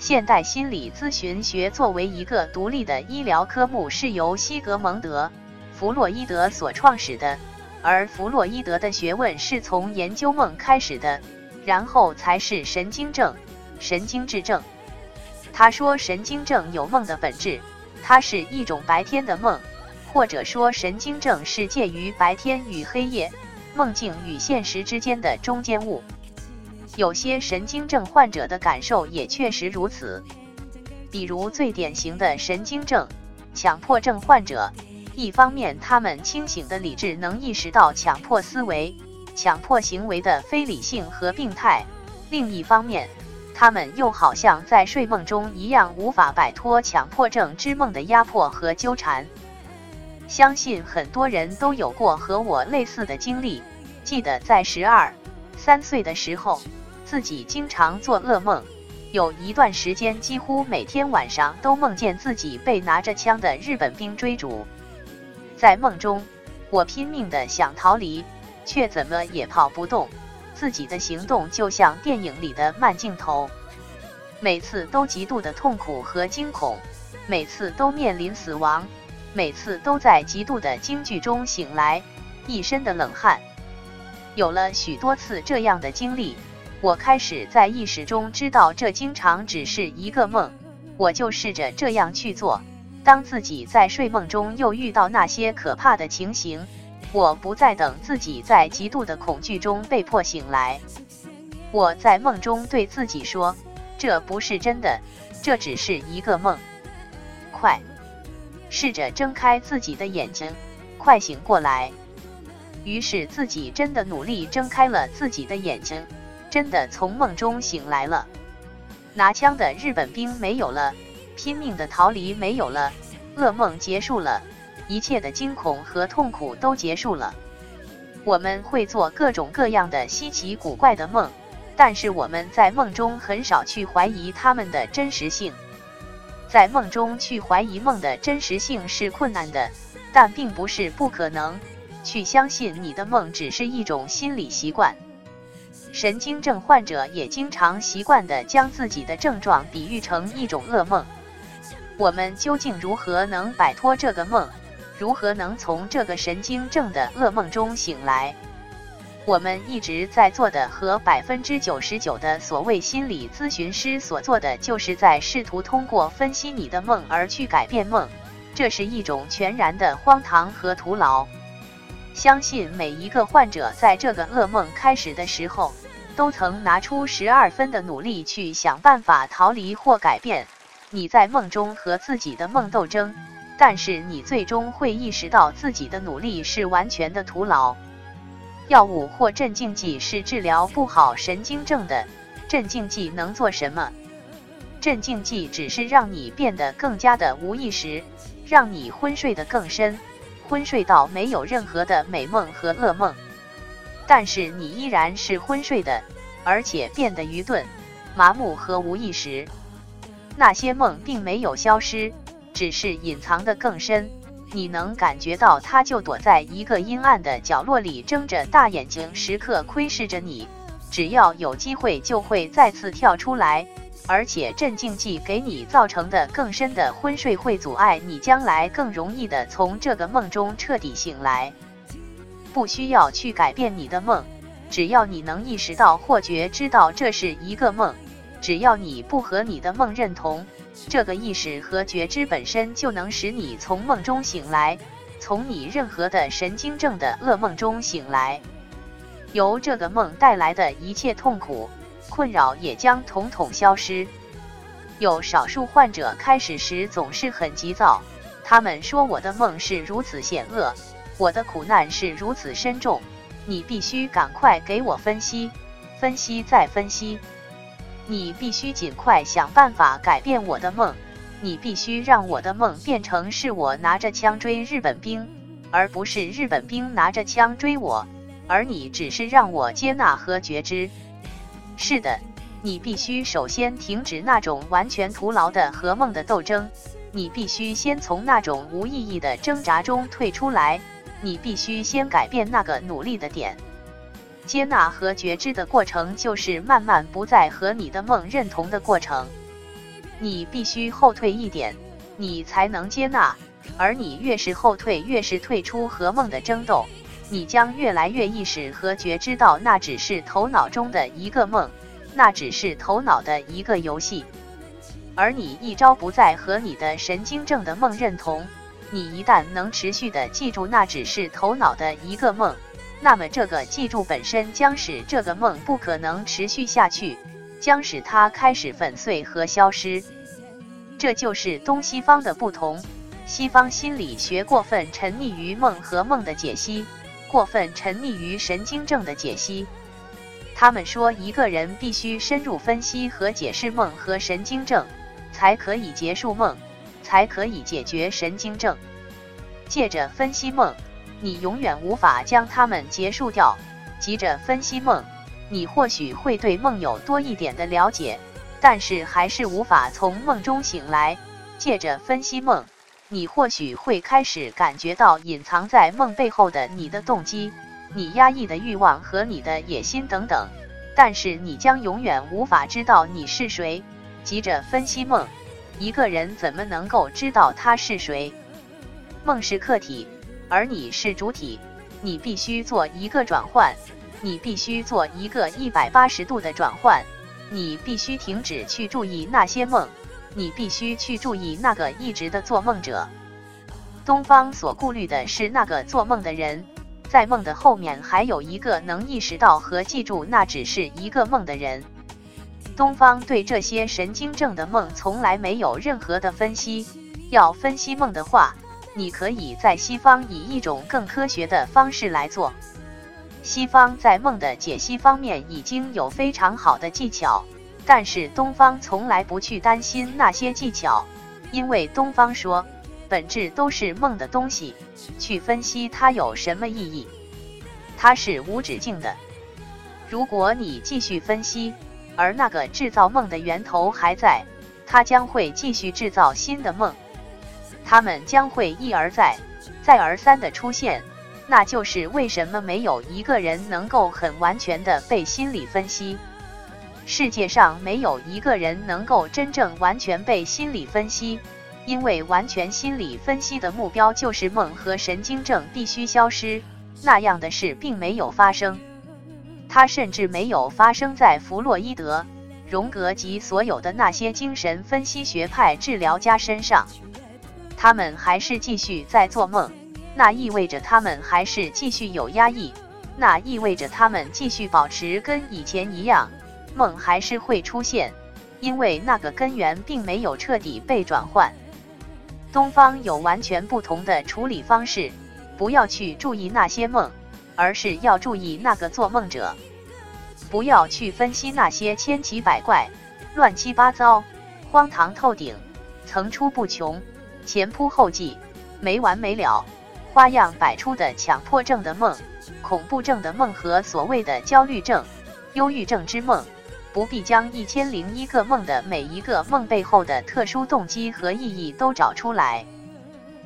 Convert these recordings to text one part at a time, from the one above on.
现代心理咨询学作为一个独立的医疗科目，是由西格蒙德·弗洛伊德所创始的，而弗洛伊德的学问是从研究梦开始的，然后才是神经症、神经质症。他说，神经症有梦的本质，它是一种白天的梦，或者说神经症是介于白天与黑夜、梦境与现实之间的中间物。有些神经症患者的感受也确实如此，比如最典型的神经症强迫症患者，一方面他们清醒的理智能意识到强迫思维、强迫行为的非理性和病态，另一方面。他们又好像在睡梦中一样，无法摆脱强迫症之梦的压迫和纠缠。相信很多人都有过和我类似的经历。记得在十二三岁的时候，自己经常做噩梦，有一段时间几乎每天晚上都梦见自己被拿着枪的日本兵追逐。在梦中，我拼命的想逃离，却怎么也跑不动。自己的行动就像电影里的慢镜头，每次都极度的痛苦和惊恐，每次都面临死亡，每次都在极度的惊惧中醒来，一身的冷汗。有了许多次这样的经历，我开始在意识中知道这经常只是一个梦，我就试着这样去做。当自己在睡梦中又遇到那些可怕的情形。我不再等自己在极度的恐惧中被迫醒来。我在梦中对自己说：“这不是真的，这只是一个梦。”快，试着睁开自己的眼睛，快醒过来。于是自己真的努力睁开了自己的眼睛，真的从梦中醒来了。拿枪的日本兵没有了，拼命的逃离没有了，噩梦结束了。一切的惊恐和痛苦都结束了。我们会做各种各样的稀奇古怪的梦，但是我们在梦中很少去怀疑他们的真实性。在梦中去怀疑梦的真实性是困难的，但并不是不可能。去相信你的梦只是一种心理习惯。神经症患者也经常习惯地将自己的症状比喻成一种噩梦。我们究竟如何能摆脱这个梦？如何能从这个神经症的噩梦中醒来？我们一直在做的和百分之九十九的所谓心理咨询师所做的，就是在试图通过分析你的梦而去改变梦。这是一种全然的荒唐和徒劳。相信每一个患者在这个噩梦开始的时候，都曾拿出十二分的努力去想办法逃离或改变。你在梦中和自己的梦斗争。但是你最终会意识到自己的努力是完全的徒劳。药物或镇静剂是治疗不好神经症的。镇静剂能做什么？镇静剂只是让你变得更加的无意识，让你昏睡得更深，昏睡到没有任何的美梦和噩梦。但是你依然是昏睡的，而且变得愚钝、麻木和无意识。那些梦并没有消失。只是隐藏得更深，你能感觉到它就躲在一个阴暗的角落里，睁着大眼睛，时刻窥视着你。只要有机会，就会再次跳出来。而且镇静剂给你造成的更深的昏睡，会阻碍你将来更容易的从这个梦中彻底醒来。不需要去改变你的梦，只要你能意识到或觉知道这是一个梦，只要你不和你的梦认同。这个意识和觉知本身就能使你从梦中醒来，从你任何的神经症的噩梦中醒来，由这个梦带来的一切痛苦、困扰也将统统消失。有少数患者开始时总是很急躁，他们说：“我的梦是如此险恶，我的苦难是如此深重，你必须赶快给我分析，分析再分析。”你必须尽快想办法改变我的梦，你必须让我的梦变成是我拿着枪追日本兵，而不是日本兵拿着枪追我。而你只是让我接纳和觉知。是的，你必须首先停止那种完全徒劳的和梦的斗争，你必须先从那种无意义的挣扎中退出来，你必须先改变那个努力的点。接纳和觉知的过程，就是慢慢不再和你的梦认同的过程。你必须后退一点，你才能接纳。而你越是后退，越是退出和梦的争斗，你将越来越意识和觉知到那只是头脑中的一个梦，那只是头脑的一个游戏。而你一朝不再和你的神经症的梦认同，你一旦能持续的记住那只是头脑的一个梦，那么这个记住本身将使这个梦不可能持续下去，将使它开始粉碎和消失。这就是东西方的不同。西方心理学过分沉溺于梦和梦的解析，过分沉溺于神经症的解析。他们说，一个人必须深入分析和解释梦和神经症，才可以结束梦，才可以解决神经症。借着分析梦，你永远无法将它们结束掉。急着分析梦，你或许会对梦有多一点的了解，但是还是无法从梦中醒来。借着分析梦。你或许会开始感觉到隐藏在梦背后的你的动机、你压抑的欲望和你的野心等等，但是你将永远无法知道你是谁。急着分析梦，一个人怎么能够知道他是谁？梦是客体，而你是主体。你必须做一个转换，你必须做一个一百八十度的转换，你必须停止去注意那些梦。你必须去注意那个一直的做梦者。东方所顾虑的是那个做梦的人，在梦的后面还有一个能意识到和记住那只是一个梦的人。东方对这些神经症的梦从来没有任何的分析。要分析梦的话，你可以在西方以一种更科学的方式来做。西方在梦的解析方面已经有非常好的技巧。但是东方从来不去担心那些技巧，因为东方说，本质都是梦的东西，去分析它有什么意义？它是无止境的。如果你继续分析，而那个制造梦的源头还在，它将会继续制造新的梦，它们将会一而再、再而三的出现。那就是为什么没有一个人能够很完全的被心理分析。世界上没有一个人能够真正完全被心理分析，因为完全心理分析的目标就是梦和神经症必须消失。那样的事并没有发生，它甚至没有发生在弗洛伊德、荣格及所有的那些精神分析学派治疗家身上。他们还是继续在做梦，那意味着他们还是继续有压抑，那意味着他们继续保持跟以前一样。梦还是会出现，因为那个根源并没有彻底被转换。东方有完全不同的处理方式，不要去注意那些梦，而是要注意那个做梦者。不要去分析那些千奇百怪、乱七八糟、荒唐透顶、层出不穷、前仆后继、没完没了、花样百出的强迫症的梦、恐怖症的梦和所谓的焦虑症、忧郁症之梦。不必将一千零一个梦的每一个梦背后的特殊动机和意义都找出来，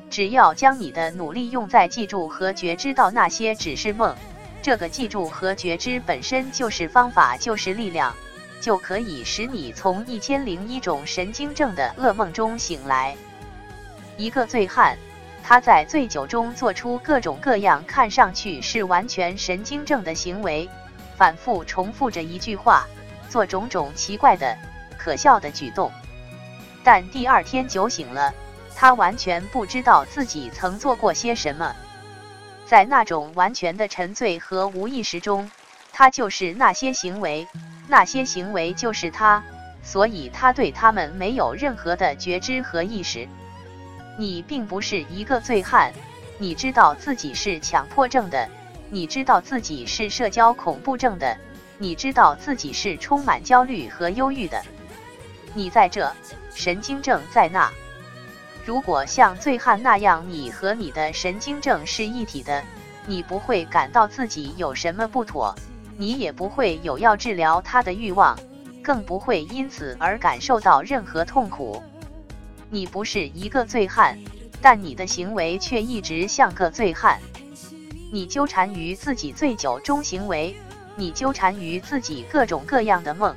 只要将你的努力用在记住和觉知到那些只是梦，这个记住和觉知本身就是方法，就是力量，就可以使你从一千零一种神经症的噩梦中醒来。一个醉汉，他在醉酒中做出各种各样看上去是完全神经症的行为，反复重复着一句话。做种种奇怪的、可笑的举动，但第二天酒醒了，他完全不知道自己曾做过些什么。在那种完全的沉醉和无意识中，他就是那些行为，那些行为就是他，所以他对他们没有任何的觉知和意识。你并不是一个醉汉，你知道自己是强迫症的，你知道自己是社交恐怖症的。你知道自己是充满焦虑和忧郁的，你在这，神经症在那。如果像醉汉那样，你和你的神经症是一体的，你不会感到自己有什么不妥，你也不会有要治疗他的欲望，更不会因此而感受到任何痛苦。你不是一个醉汉，但你的行为却一直像个醉汉。你纠缠于自己醉酒中行为。你纠缠于自己各种各样的梦，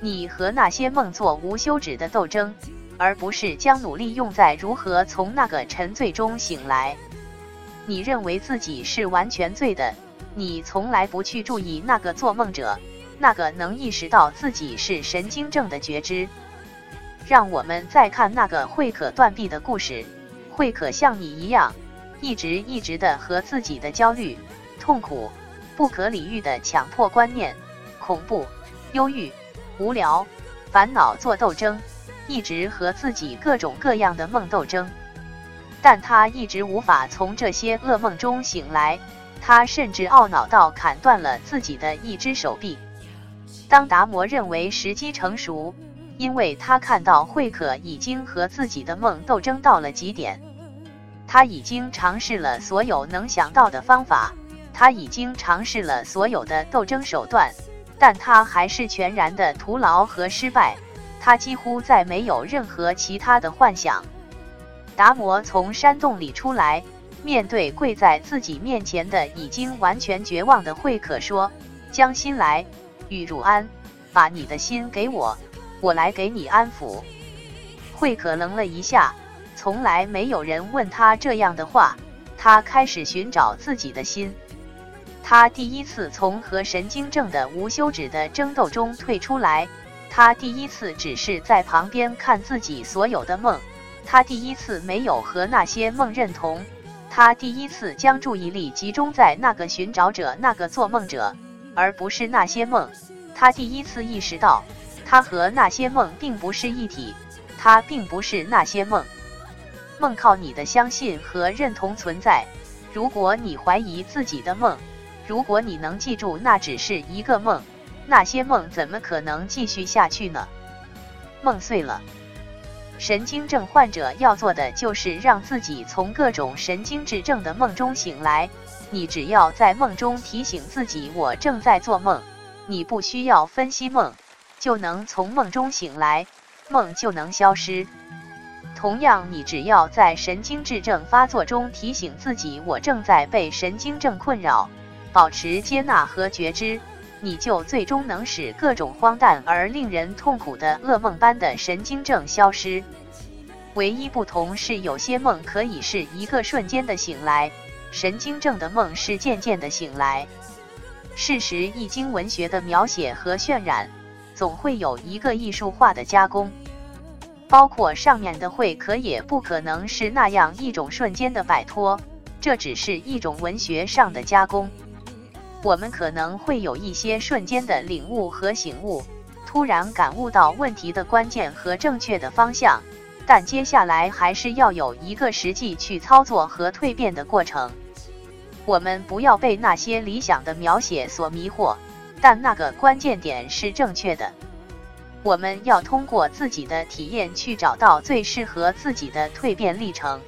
你和那些梦做无休止的斗争，而不是将努力用在如何从那个沉醉中醒来。你认为自己是完全醉的，你从来不去注意那个做梦者，那个能意识到自己是神经症的觉知。让我们再看那个慧可断臂的故事。慧可像你一样，一直一直的和自己的焦虑、痛苦、不可理喻的强迫观念、恐怖、忧郁、无聊、烦恼做斗争，一直和自己各种各样的梦斗争。但他一直无法从这些噩梦中醒来，他甚至懊恼到砍断了自己的一只手臂。当达摩认为时机成熟，因为他看到慧可已经和自己的梦斗争到了极点，他已经尝试了所有能想到的方法，他已经尝试了所有的斗争手段，但他还是全然的徒劳和失败，他几乎再没有任何其他的幻想。达摩从山洞里出来，面对跪在自己面前的已经完全绝望的慧可说：“将心来，与汝安，把你的心给我，我来给你安抚。”慧可愣了一下，从来没有人问他这样的话。他开始寻找自己的心。他第一次从和神经症的无休止的争斗中退出来。他第一次只是在旁边看自己所有的梦。他第一次没有和那些梦认同，他第一次将注意力集中在那个寻找者、那个做梦者，而不是那些梦。他第一次意识到，他和那些梦并不是一体，他并不是那些梦。梦靠你的相信和认同存在。如果你怀疑自己的梦，如果你能记住那只是一个梦，那些梦怎么可能继续下去呢？梦碎了。神经症患者要做的就是让自己从各种神经质症的梦中醒来。你只要在梦中提醒自己“我正在做梦”，你不需要分析梦，就能从梦中醒来，梦就能消失。同样，你只要在神经质症发作中提醒自己“我正在被神经症困扰”，保持接纳和觉知。你就最终能使各种荒诞而令人痛苦的噩梦般的神经症消失。唯一不同是，有些梦可以是一个瞬间的醒来，神经症的梦是渐渐的醒来。事实，易经文学的描写和渲染，总会有一个艺术化的加工，包括上面的会可也不可能是那样一种瞬间的摆脱，这只是一种文学上的加工。我们可能会有一些瞬间的领悟和醒悟，突然感悟到问题的关键和正确的方向，但接下来还是要有一个实际去操作和蜕变的过程。我们不要被那些理想的描写所迷惑，但那个关键点是正确的。我们要通过自己的体验去找到最适合自己的蜕变历程。